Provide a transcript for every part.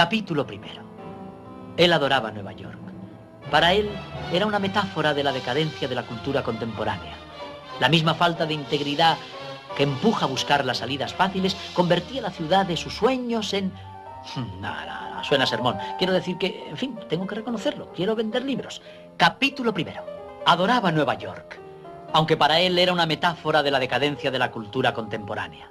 Capítulo primero. Él adoraba Nueva York. Para él era una metáfora de la decadencia de la cultura contemporánea. La misma falta de integridad que empuja a buscar las salidas fáciles convertía la ciudad de sus sueños en... Nada, no, suena sermón. Quiero decir que, en fin, tengo que reconocerlo. Quiero vender libros. Capítulo primero. Adoraba Nueva York, aunque para él era una metáfora de la decadencia de la cultura contemporánea.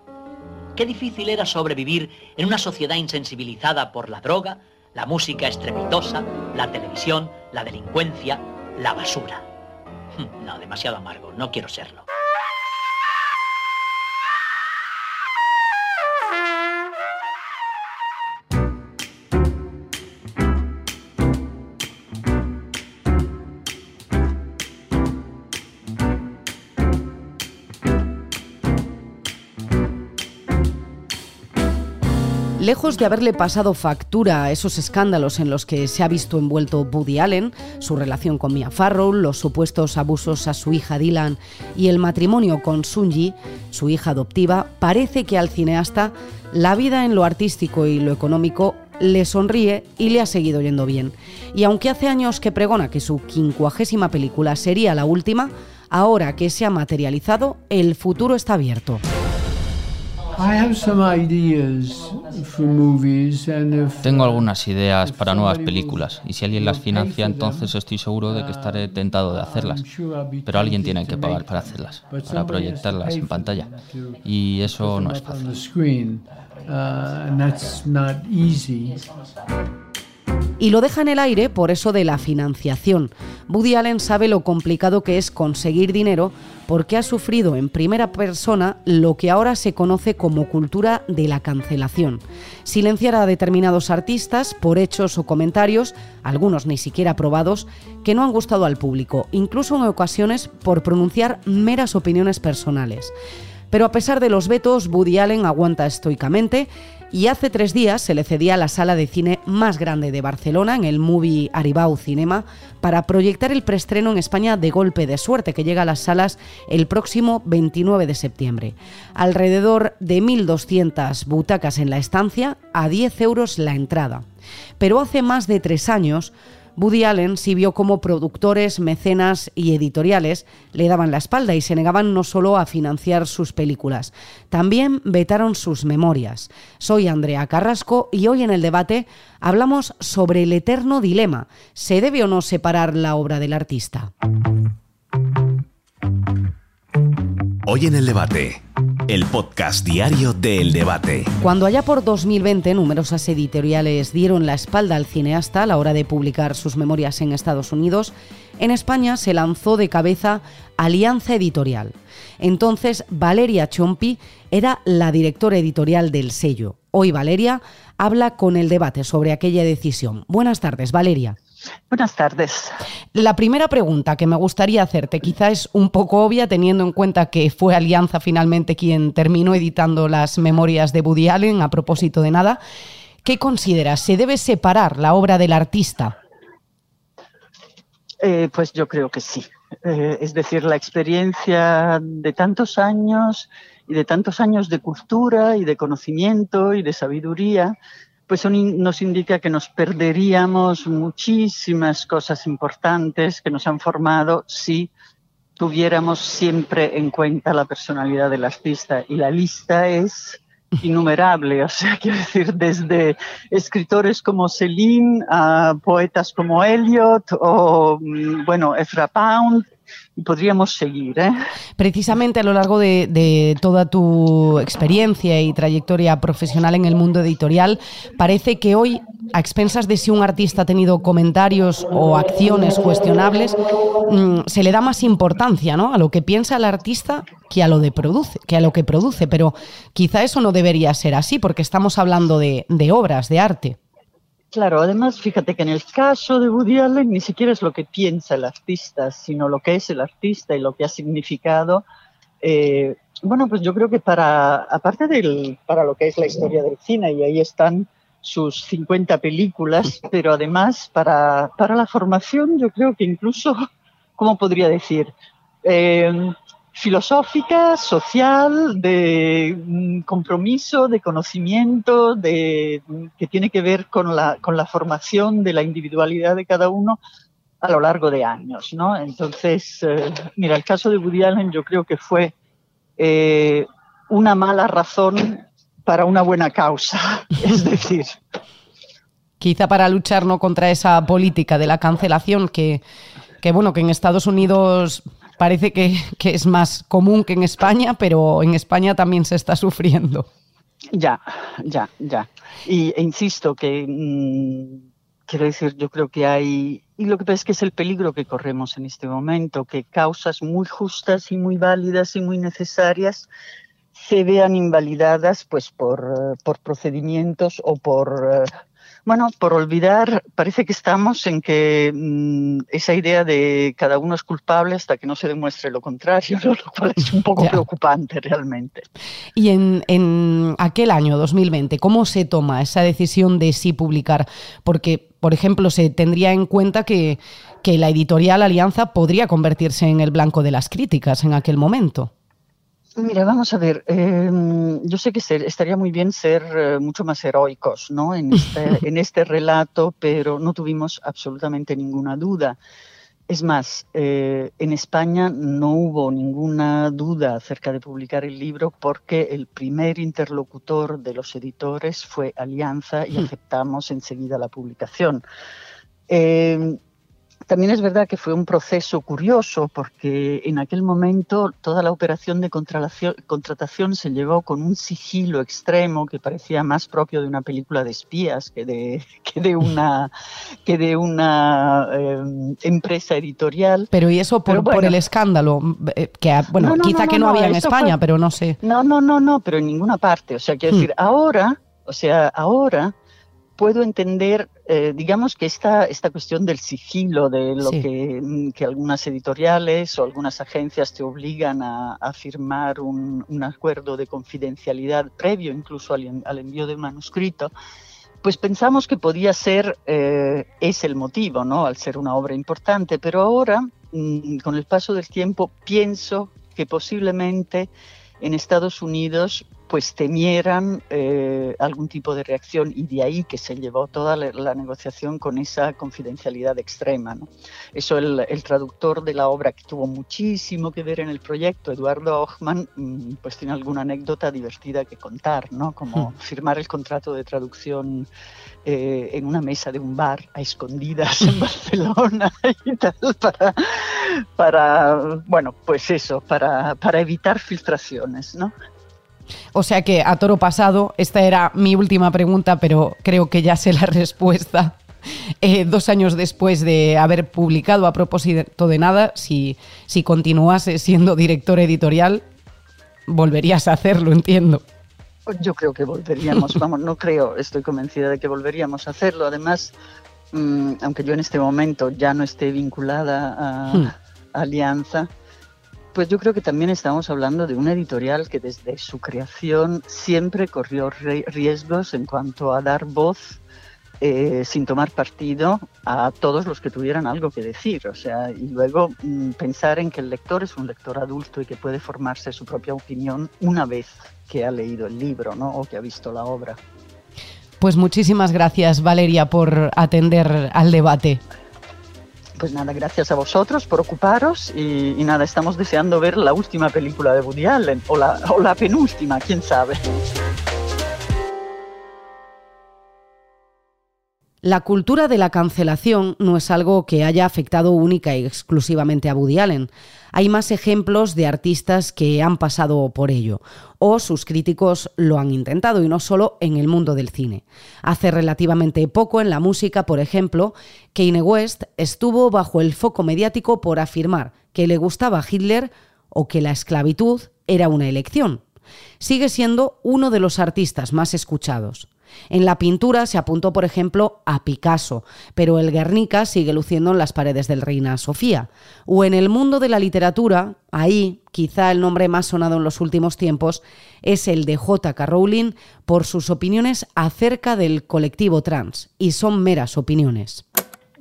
Qué difícil era sobrevivir en una sociedad insensibilizada por la droga, la música estrepitosa, la televisión, la delincuencia, la basura. No, demasiado amargo, no quiero serlo. Lejos de haberle pasado factura a esos escándalos en los que se ha visto envuelto Woody Allen, su relación con Mia Farrow, los supuestos abusos a su hija Dylan y el matrimonio con Sunji, su hija adoptiva, parece que al cineasta la vida en lo artístico y lo económico le sonríe y le ha seguido yendo bien. Y aunque hace años que pregona que su quincuagésima película sería la última, ahora que se ha materializado, el futuro está abierto. Tengo algunas ideas para nuevas películas y si alguien las financia entonces estoy seguro de que estaré tentado de hacerlas. Pero alguien tiene que pagar para hacerlas, para proyectarlas en pantalla. Y eso no es fácil. Y lo deja en el aire por eso de la financiación. Woody Allen sabe lo complicado que es conseguir dinero porque ha sufrido en primera persona lo que ahora se conoce como cultura de la cancelación. Silenciar a determinados artistas por hechos o comentarios, algunos ni siquiera aprobados, que no han gustado al público, incluso en ocasiones por pronunciar meras opiniones personales. Pero a pesar de los vetos, Woody Allen aguanta estoicamente y hace tres días se le cedía la sala de cine más grande de Barcelona, en el Movie Aribau Cinema, para proyectar el preestreno en España de Golpe de Suerte, que llega a las salas el próximo 29 de septiembre. Alrededor de 1.200 butacas en la estancia, a 10 euros la entrada. Pero hace más de tres años, Woody Allen sí vio cómo productores, mecenas y editoriales le daban la espalda y se negaban no solo a financiar sus películas, también vetaron sus memorias. Soy Andrea Carrasco y hoy en el debate hablamos sobre el eterno dilema. ¿Se debe o no separar la obra del artista? Hoy en el debate, el podcast diario del debate. Cuando allá por 2020 numerosas editoriales dieron la espalda al cineasta a la hora de publicar sus memorias en Estados Unidos, en España se lanzó de cabeza Alianza Editorial. Entonces Valeria Chompi era la directora editorial del sello. Hoy Valeria habla con el debate sobre aquella decisión. Buenas tardes, Valeria. Buenas tardes. La primera pregunta que me gustaría hacerte, quizá es un poco obvia teniendo en cuenta que fue Alianza finalmente quien terminó editando las memorias de Woody Allen a propósito de nada. ¿Qué consideras? ¿Se debe separar la obra del artista? Eh, pues yo creo que sí. Eh, es decir, la experiencia de tantos años y de tantos años de cultura y de conocimiento y de sabiduría pues nos indica que nos perderíamos muchísimas cosas importantes que nos han formado si tuviéramos siempre en cuenta la personalidad del artista. Y la lista es innumerable, o sea, quiero decir, desde escritores como Celine a poetas como Eliot o, mm, bueno, Ezra Pound, y podríamos seguir. ¿eh? Precisamente a lo largo de, toda tu experiencia y trayectoria profesional en el mundo editorial, parece que hoy, a expensas de si un artista ha tenido comentarios o acciones cuestionables, mm, se le da más importancia ¿no? a lo que piensa el artista que a lo produce, que a lo que produce. Pero quizá eso no debería ser así, porque estamos hablando de obras, de arte. Claro, además, fíjate que en el caso de Woody Allen ni siquiera es lo que piensa el artista, sino lo que es el artista y lo que ha significado. Eh, bueno, pues yo creo que para, aparte del, para lo que es la historia del cine, y ahí están sus 50 películas, pero además para, la formación, yo creo que incluso, ¿cómo podría decir? Eh, filosófica, social, de mm, compromiso, de conocimiento, de, que tiene que ver con la, con la formación de la individualidad de cada uno a lo largo de años, ¿no? Entonces, eh, mira, el caso de Woody Allen yo creo que fue eh, una mala razón para una buena causa, es decir... Quizá para luchar ¿no? contra esa política de la cancelación que, que, bueno, que en Estados Unidos parece que, que, es más común que en España, pero en España también se está sufriendo. Ya, ya, ya. Y e insisto que mmm, quiero decir, yo creo que hay, y lo que pasa es que es el peligro que corremos en este momento, que causas muy justas y muy válidas y muy necesarias se vean invalidadas pues por, por procedimientos o por bueno, por olvidar, parece que estamos en que mmm, esa idea de cada uno es culpable hasta que no se demuestre lo contrario, ¿no? lo cual es un poco ya. preocupante realmente. Y en, en aquel año 2020, ¿cómo se toma esa decisión de sí publicar? Porque, por ejemplo, se tendría en cuenta que, que la editorial Alianza podría convertirse en el blanco de las críticas en aquel momento. Mira, vamos a ver, eh, yo sé que ser, estaría muy bien ser eh, mucho más heroicos ¿no? en, este, en este relato, pero no tuvimos absolutamente ninguna duda. Es más, eh, en España no hubo ninguna duda acerca de publicar el libro porque el primer interlocutor de los editores fue Alianza y aceptamos enseguida la publicación. Eh, también es verdad que fue un proceso curioso porque en aquel momento toda la operación de contratación se llevó con un sigilo extremo que parecía más propio de una película de espías que de, que de una, que de una eh, empresa editorial. Pero y eso por, pero bueno, por el escándalo, eh, que bueno, no, no, quizá no, que no, había en España, fue, pero no sé. No, no, no, no, pero en ninguna parte. O sea, quiero hmm. decir, ahora, o sea, ahora puedo entender, eh, digamos que esta, esta cuestión del sigilo, de lo sí. que, que, algunas editoriales o algunas agencias te obligan a, a firmar un, un, acuerdo de confidencialidad previo incluso al, al, envío de un manuscrito, pues pensamos que podía ser, eh, es el motivo, ¿no? Al ser una obra importante, pero ahora, mmm, con el paso del tiempo, pienso que posiblemente en Estados Unidos pues temieran eh, algún tipo de reacción y de ahí que se llevó toda la, la negociación con esa confidencialidad extrema. ¿no? Eso el, el, traductor de la obra que tuvo muchísimo que ver en el proyecto, Eduardo Ochman, pues tiene alguna anécdota divertida que contar, ¿no? como firmar el contrato de traducción eh, en una mesa de un bar a escondidas en Barcelona y tal, para, para bueno, pues eso, para, para evitar filtraciones, ¿no? O sea que a toro pasado, esta era mi última pregunta, pero creo que ya sé la respuesta. Eh, dos años después de haber publicado a propósito de nada, si, si continuase siendo director editorial, volverías a hacerlo, entiendo. Yo creo que volveríamos, vamos, no creo, estoy convencida de que volveríamos a hacerlo. Además, mmm, aunque yo en este momento ya no esté vinculada a, hmm. a Alianza, pues yo creo que también estamos hablando de una editorial que desde su creación siempre corrió riesgos en cuanto a dar voz eh, sin tomar partido a todos los que tuvieran algo que decir. O sea, y luego mmm, pensar en que el lector es un lector adulto y que puede formarse su propia opinión una vez que ha leído el libro ¿no? o que ha visto la obra. Pues muchísimas gracias, Valeria, por atender al debate. Pues nada, gracias a vosotros por ocuparos y, y, nada, estamos deseando ver la última película de Woody Allen o la, o la penúltima, quién sabe. La cultura de la cancelación no es algo que haya afectado única y exclusivamente a Woody Allen. Hay más ejemplos de artistas que han pasado por ello, o sus críticos lo han intentado, y no solo en el mundo del cine. Hace relativamente poco en la música, por ejemplo, Kanye West estuvo bajo el foco mediático por afirmar que le gustaba Hitler o que la esclavitud era una elección. Sigue siendo uno de los artistas más escuchados. En la pintura se apuntó, por ejemplo, a Picasso, pero el Guernica sigue luciendo en las paredes del Reina Sofía. O en el mundo de la literatura, ahí quizá el nombre más sonado en los últimos tiempos es el de J.K. Rowling por sus opiniones acerca del colectivo trans, y son meras opiniones.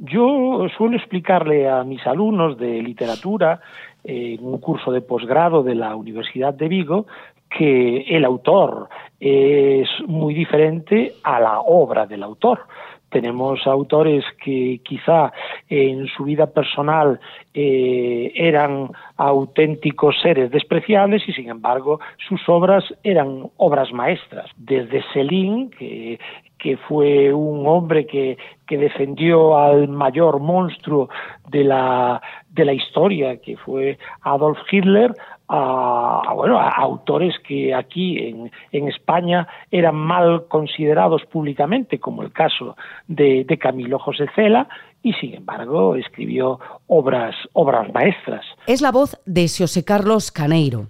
Yo suelo explicarle a mis alumnos de literatura en un curso de posgrado de la Universidad de Vigo que el autor es muy diferente a la obra del autor. Tenemos autores que quizá en su vida personal eh, eran auténticos seres despreciables y sin embargo sus obras eran obras maestras. Desde que, que fue un hombre que, que defendió al mayor monstruo de la, de la historia, que fue Adolf Hitler, a, bueno, autores que aquí en, en, España eran mal considerados públicamente, como el caso de, de Camilo José Cela, y sin embargo escribió obras, obras maestras. Es la voz de José Carlos Caneiro.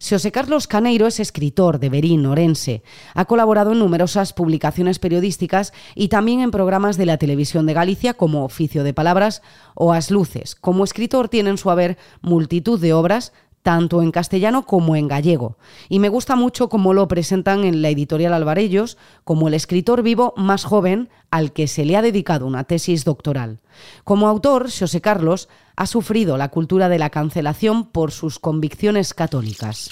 José Carlos Caneiro es escritor de Berín, Orense. Ha colaborado en numerosas publicaciones periodísticas y también en programas de la televisión de Galicia como Oficio de Palabras o As Luces. Como escritor tiene en su haber multitud de obras, tanto en castellano como en gallego. Y me gusta mucho cómo lo presentan en la editorial Alvarellos como el escritor vivo más joven al que se le ha dedicado una tesis doctoral. Como autor, José Carlos ha sufrido la cultura de la cancelación por sus convicciones católicas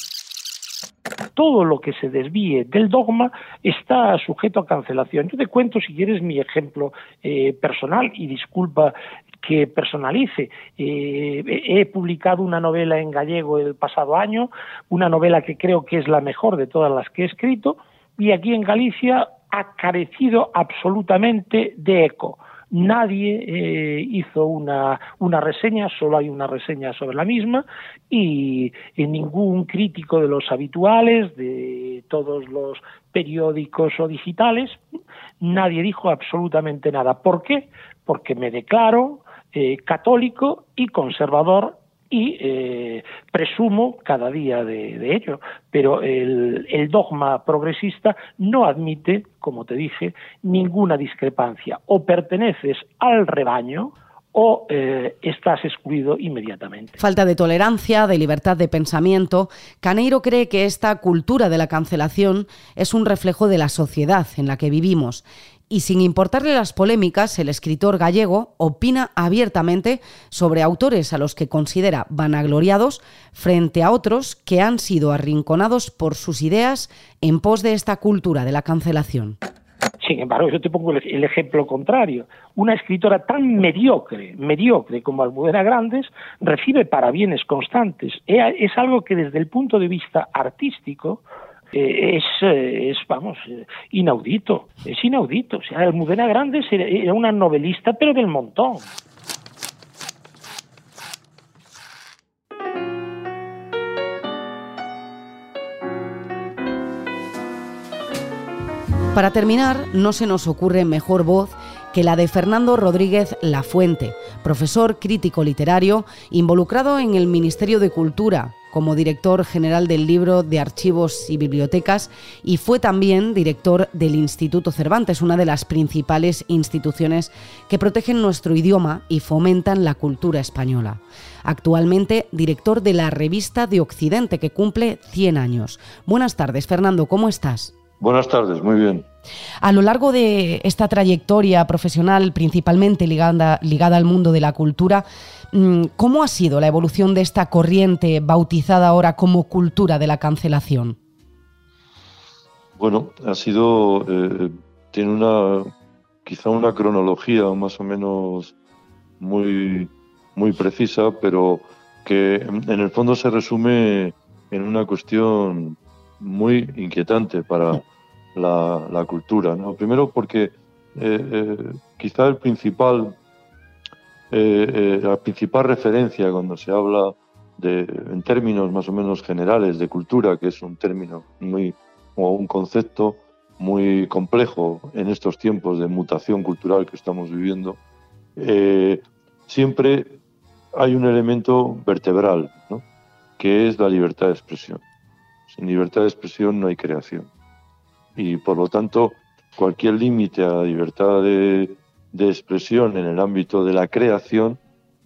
todo lo que se desvíe del dogma está sujeto a cancelación. Yo te cuento, si quieres, mi ejemplo eh, personal y disculpa que personalice. Eh, he publicado una novela en gallego el pasado año, una novela que creo que es la mejor de todas las que he escrito, y aquí en Galicia ha carecido absolutamente de eco. Nadie eh, hizo una, una, reseña, solo hay una reseña sobre la misma y, y ningún crítico de los habituales, de todos los periódicos o digitales, nadie dijo absolutamente nada. ¿Por qué? Porque me declaro eh, católico y conservador y eh, presumo cada día de, ello. Pero el, dogma progresista no admite, como te dije, ninguna discrepancia. O perteneces al rebaño o eh, estás excluido inmediatamente. Falta de tolerancia, de libertad de pensamiento. Caneiro cree que esta cultura de la cancelación es un reflejo de la sociedad en la que vivimos y sin importarle las polémicas, el escritor gallego opina abiertamente sobre autores a los que considera vanagloriados frente a otros que han sido arrinconados por sus ideas en pos de esta cultura de la cancelación. Sin embargo, yo te pongo el ejemplo contrario. Una escritora tan mediocre, mediocre como Almudena Grandes, recibe parabienes constantes. Es algo que desde el punto de vista artístico eh, es, eh, es, vamos, eh, inaudito, es inaudito. O sea, Almudena Grandes era una novelista, pero del montón. Para terminar, no se nos ocurre mejor voz que la de Fernando Rodríguez Lafuente, profesor crítico literario involucrado en el Ministerio de Cultura, como director general del libro de archivos y bibliotecas y fue también director del Instituto Cervantes, una de las principales instituciones que protegen nuestro idioma y fomentan la cultura española. Actualmente director de la revista de Occidente que cumple 100 años. Buenas tardes, Fernando, ¿cómo estás? Buenas tardes, muy bien. A lo largo de esta trayectoria profesional, principalmente ligada, ligada al mundo de la cultura, Mm, ¿Cómo ha sido la evolución de esta corriente bautizada ahora como cultura de la cancelación? Bueno, ha sido, eh, tiene una, quizá una cronología más o menos muy, muy precisa, pero que en el fondo se resume en una cuestión muy inquietante para la, cultura. Primero porque eh, eh, quizá el principal eh, la principal referencia cuando se habla de, en términos más o menos generales de cultura, que es un término muy, o un concepto muy complejo en estos tiempos de mutación cultural que estamos viviendo, siempre hay un elemento vertebral, que es la libertad de expresión. Sin libertad de expresión no hay creación. Y por lo tanto, cualquier límite a la libertad de, expresión en el ámbito de la creación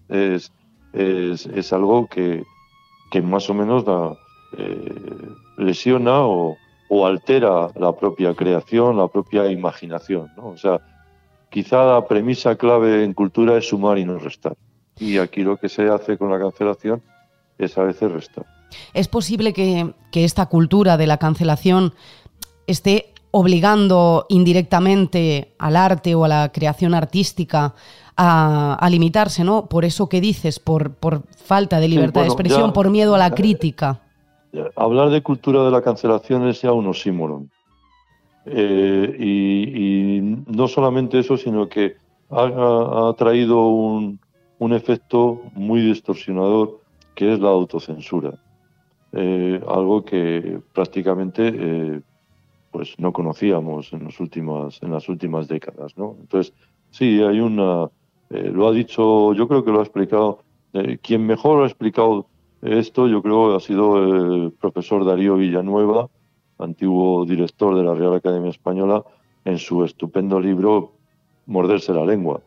es, es, algo que, que, más o menos eh, lesiona o, altera la propia creación, la propia imaginación. O sea, quizá la premisa clave en cultura es sumar y no restar. Y aquí lo que se hace con la cancelación es a veces restar. ¿Es posible que, esta cultura de la cancelación esté obligando indirectamente al arte o a la creación artística a, limitarse, ¿no? Por eso que dices, por, por falta de libertad de expresión, por miedo a la crítica. Hablar de cultura de la cancelación es ya un oxímoron. Eh, y, no solamente eso, sino que ha, traído un, efecto muy distorsionador, que es la autocensura. Eh, algo que prácticamente eh, pues no conocíamos en, los últimas, en las últimas décadas. ¿no? Entonces, sí, hay una... lo ha dicho, yo creo que lo ha explicado, quien mejor ha explicado esto, yo creo, ha sido el profesor Darío Villanueva, antiguo director de la Real Academia Española, en su estupendo libro Morderse la lengua,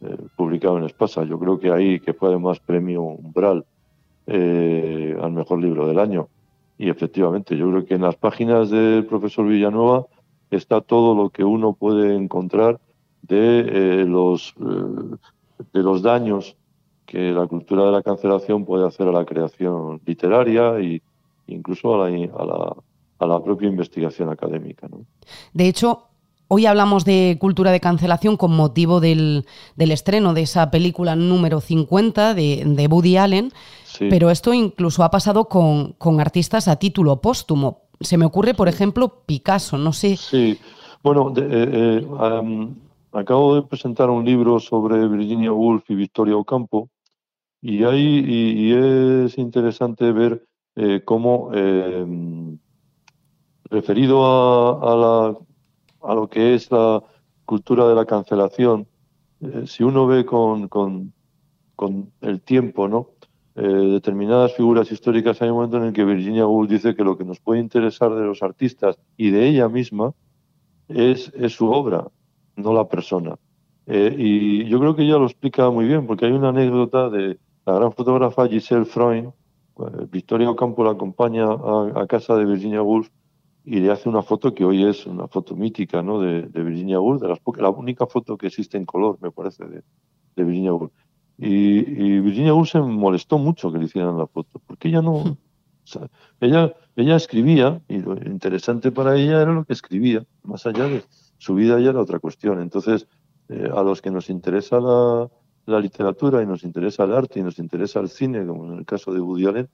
eh, publicado en Espasa. Yo creo que ahí, que fue además premio Umbral eh, al mejor libro del año. Y efectivamente, yo creo que en las páginas del profesor Villanueva está todo lo que uno puede encontrar de, eh, los, de los daños que la cultura de la cancelación puede hacer a la creación literaria e incluso a la, a la, propia investigación académica. De hecho, Hoy hablamos de cultura de cancelación con motivo del, estreno de esa película número 50 de, de Woody Allen, pero esto incluso ha pasado con, artistas a título póstumo. Se me ocurre, por ejemplo, Picasso, no sé. Sí, bueno, eh, eh, acabo de presentar un libro sobre Virginia Woolf y Victoria Ocampo, y, ahí, y, es interesante ver eh, cómo, referido a, la, a, lo que es la cultura de la cancelación, eh, si uno ve con, con, con el tiempo, ¿no? Eh, determinadas figuras históricas, hay un momento en el que Virginia Woolf dice que lo que nos puede interesar de los artistas y de ella misma es, es su obra, no la persona. y yo creo que ella lo explica muy bien, porque hay una anécdota de, la gran fotógrafa Giselle Freund, eh, Victoria Ocampo la acompaña a, casa de Virginia Woolf y le hace una foto que hoy es una foto mítica ¿no? de, Virginia Woolf, de las la única foto que existe en color, me parece, de, Virginia Woolf. Y, Virginia Woolf se molestó mucho que le hicieran la foto, porque ella no... ella, ella escribía, y lo interesante para ella era lo que escribía, más allá de su vida ya era otra cuestión. Entonces, eh, a los que nos interesa la, la literatura y nos interesa el arte y nos interesa el cine, como en el caso de Woody Allen,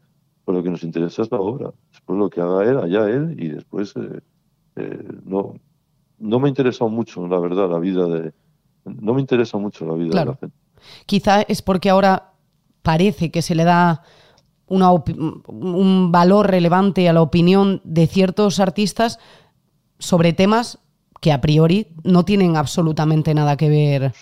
pues lo que nos interesa es la obra. Después lo que haga él, allá él, y después eh, eh, no, no me ha interesado mucho, la verdad, la vida de... No me interesa mucho la vida de la gente. Quizá es porque ahora parece que se le da una un valor relevante a la opinión de ciertos artistas sobre temas que a priori no tienen absolutamente nada que ver,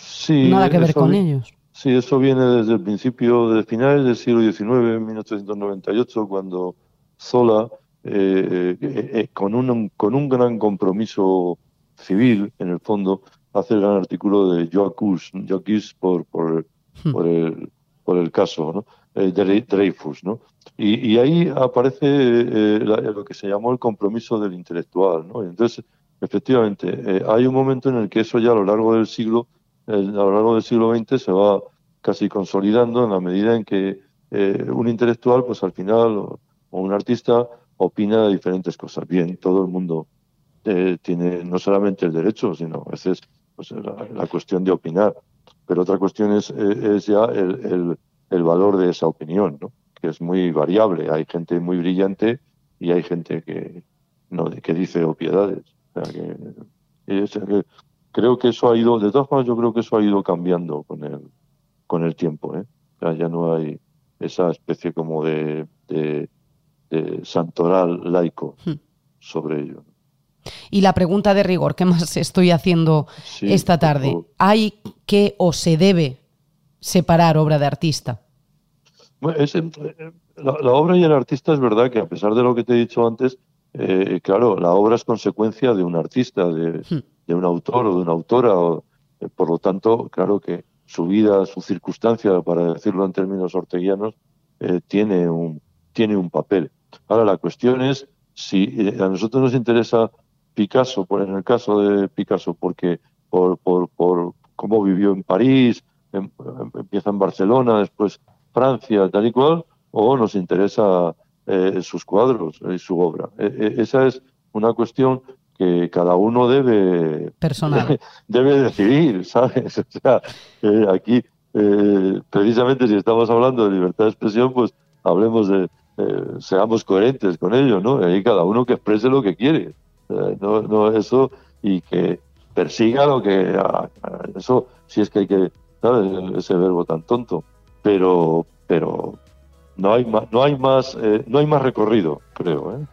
nada que ver con ellos. Sí, eso viene desde el principio, de finales del siglo XIX, 1898, cuando Zola, eh, eh, eh, con, un, con un gran compromiso civil, en el fondo, hace el gran artículo de Joacus, Joacus por, por, hmm. por, el, por el caso, ¿no? Dreyfus, ¿no? Y, ahí aparece lo que se llamó el compromiso del intelectual, ¿no? entonces, efectivamente, hay un momento en el que eso ya a lo largo del siglo a lo largo del siglo XX se va casi consolidando en la medida en que eh, un intelectual, pues al final, o, un artista, opina de diferentes cosas. Bien, todo el mundo eh, tiene no solamente el derecho, sino a veces pues, la, cuestión de opinar. Pero otra cuestión es, eh, ya el, el, valor de esa opinión, ¿no? que es muy variable. Hay gente muy brillante y hay gente que, no, que dice opiedades. O sea, que, creo que eso ha ido, de todas formas yo creo que eso ha ido cambiando con el, con el tiempo. ¿eh? Ya, no hay esa especie como de, de, santoral laico hmm. sobre ello. Y la pregunta de rigor, ¿qué más estoy haciendo esta tarde? ¿Hay que o se debe separar obra de artista? Eh, la, obra y el artista es verdad que a pesar de lo que te he dicho antes, eh, claro, la obra es consecuencia de un artista, de, hmm de un autor o de una autora. O, eh, por lo tanto, claro que su vida, su circunstancia, para decirlo en términos orteguianos, eh, tiene, un, tiene un papel. Ahora, la cuestión es si eh, a nosotros nos interesa Picasso, por, en el caso de Picasso, porque por, por, por cómo vivió en París, em, empieza en Barcelona, después Francia, tal y cual, o nos interesa sus cuadros y su obra. E, e, esa es una cuestión que cada uno debe personal debe, decidir, ¿sabes? O sea, eh, aquí eh, precisamente si estamos hablando de libertad de expresión, pues hablemos de seamos coherentes con ello, ¿no? Y ahí cada uno que exprese lo que quiere, no, no eso y que persiga lo que eso si es que hay que ¿sabes? ese verbo tan tonto, pero pero no hay más, no hay más, eh, no hay más recorrido, creo. ¿eh?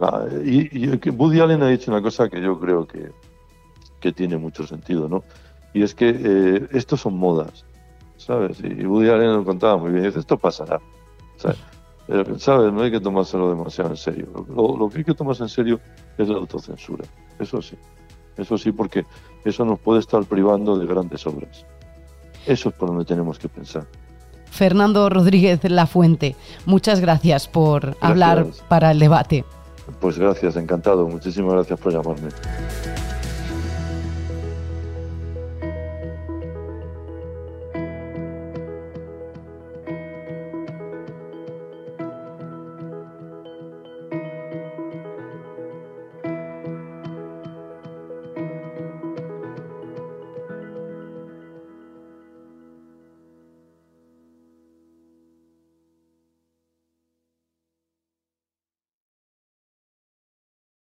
Ah, y, y, Woody Allen ha dicho una cosa que yo creo que, que tiene mucho sentido, ¿no? Y es que eh, estos son modas, ¿sabes? Y Woody Allen lo contaba muy bien, dice, esto pasará, ¿sabes? ¿sabes? No hay que tomárselo demasiado en serio. Lo, lo, que hay que tomarse en serio es la autocensura, eso sí. Eso sí, porque eso nos puede estar privando de grandes obras. Eso es por donde tenemos que pensar. Fernando Rodríguez Lafuente, muchas gracias por hablar para el debate. Pues gracias, encantado. Muchísimas gracias por llamarme.